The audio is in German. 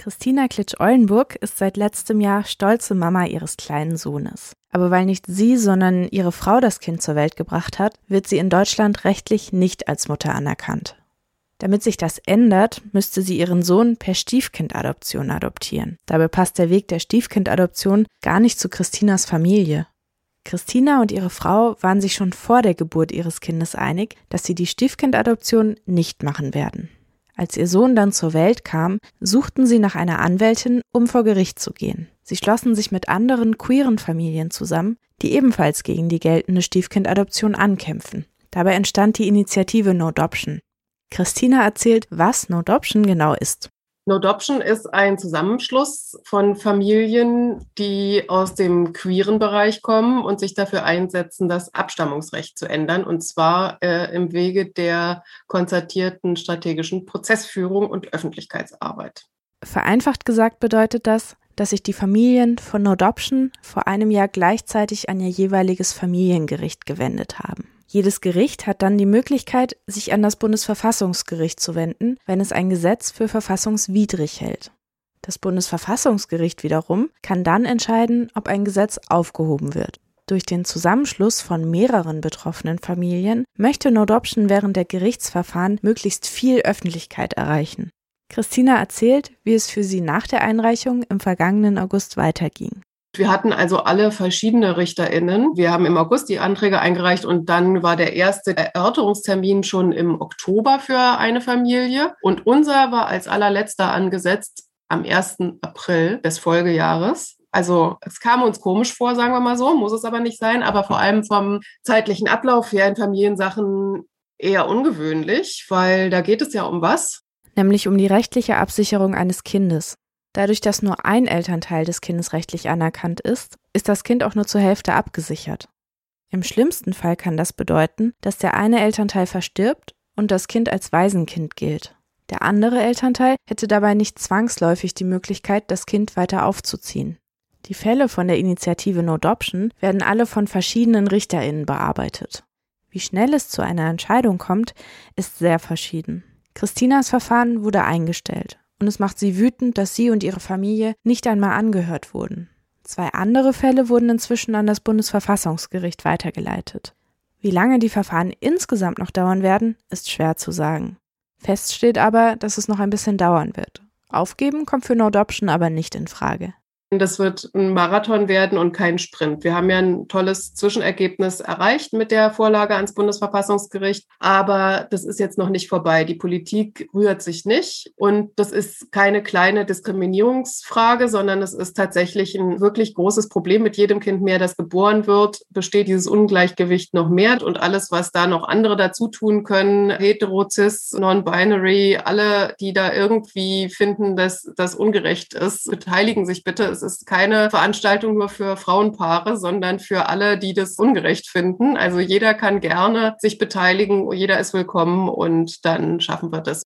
Christina Klitsch-Eulenburg ist seit letztem Jahr stolze Mama ihres kleinen Sohnes. Aber weil nicht sie, sondern ihre Frau das Kind zur Welt gebracht hat, wird sie in Deutschland rechtlich nicht als Mutter anerkannt. Damit sich das ändert, müsste sie ihren Sohn per Stiefkindadoption adoptieren. Dabei passt der Weg der Stiefkindadoption gar nicht zu Christinas Familie. Christina und ihre Frau waren sich schon vor der Geburt ihres Kindes einig, dass sie die Stiefkindadoption nicht machen werden. Als ihr Sohn dann zur Welt kam, suchten sie nach einer Anwältin, um vor Gericht zu gehen. Sie schlossen sich mit anderen queeren Familien zusammen, die ebenfalls gegen die geltende Stiefkindadoption ankämpfen. Dabei entstand die Initiative No Adoption. Christina erzählt, was No Adoption genau ist. No Adoption ist ein Zusammenschluss von Familien, die aus dem queeren Bereich kommen und sich dafür einsetzen, das Abstammungsrecht zu ändern, und zwar äh, im Wege der konzertierten strategischen Prozessführung und Öffentlichkeitsarbeit. Vereinfacht gesagt bedeutet das, dass sich die Familien von No Adoption vor einem Jahr gleichzeitig an ihr jeweiliges Familiengericht gewendet haben. Jedes Gericht hat dann die Möglichkeit, sich an das Bundesverfassungsgericht zu wenden, wenn es ein Gesetz für verfassungswidrig hält. Das Bundesverfassungsgericht wiederum kann dann entscheiden, ob ein Gesetz aufgehoben wird. Durch den Zusammenschluss von mehreren betroffenen Familien möchte No Adoption während der Gerichtsverfahren möglichst viel Öffentlichkeit erreichen. Christina erzählt, wie es für sie nach der Einreichung im vergangenen August weiterging. Wir hatten also alle verschiedene RichterInnen. Wir haben im August die Anträge eingereicht und dann war der erste Erörterungstermin schon im Oktober für eine Familie. Und unser war als allerletzter angesetzt am 1. April des Folgejahres. Also es kam uns komisch vor, sagen wir mal so, muss es aber nicht sein, aber vor allem vom zeitlichen Ablauf her in Familiensachen eher ungewöhnlich, weil da geht es ja um was? Nämlich um die rechtliche Absicherung eines Kindes. Dadurch, dass nur ein Elternteil des Kindes rechtlich anerkannt ist, ist das Kind auch nur zur Hälfte abgesichert. Im schlimmsten Fall kann das bedeuten, dass der eine Elternteil verstirbt und das Kind als Waisenkind gilt. Der andere Elternteil hätte dabei nicht zwangsläufig die Möglichkeit, das Kind weiter aufzuziehen. Die Fälle von der Initiative No Adoption werden alle von verschiedenen RichterInnen bearbeitet. Wie schnell es zu einer Entscheidung kommt, ist sehr verschieden. Christinas Verfahren wurde eingestellt und es macht sie wütend, dass sie und ihre Familie nicht einmal angehört wurden. Zwei andere Fälle wurden inzwischen an das Bundesverfassungsgericht weitergeleitet. Wie lange die Verfahren insgesamt noch dauern werden, ist schwer zu sagen. Fest steht aber, dass es noch ein bisschen dauern wird. Aufgeben kommt für No Adoption aber nicht in Frage. Das wird ein Marathon werden und kein Sprint. Wir haben ja ein tolles Zwischenergebnis erreicht mit der Vorlage ans Bundesverfassungsgericht, aber das ist jetzt noch nicht vorbei. Die Politik rührt sich nicht und das ist keine kleine Diskriminierungsfrage, sondern es ist tatsächlich ein wirklich großes Problem. Mit jedem Kind mehr, das geboren wird, besteht dieses Ungleichgewicht noch mehr und alles, was da noch andere dazu tun können, hetero, cis, non-binary, alle, die da irgendwie finden, dass das ungerecht ist, beteiligen sich bitte es ist keine Veranstaltung nur für Frauenpaare, sondern für alle, die das ungerecht finden. Also jeder kann gerne sich beteiligen, jeder ist willkommen und dann schaffen wir das.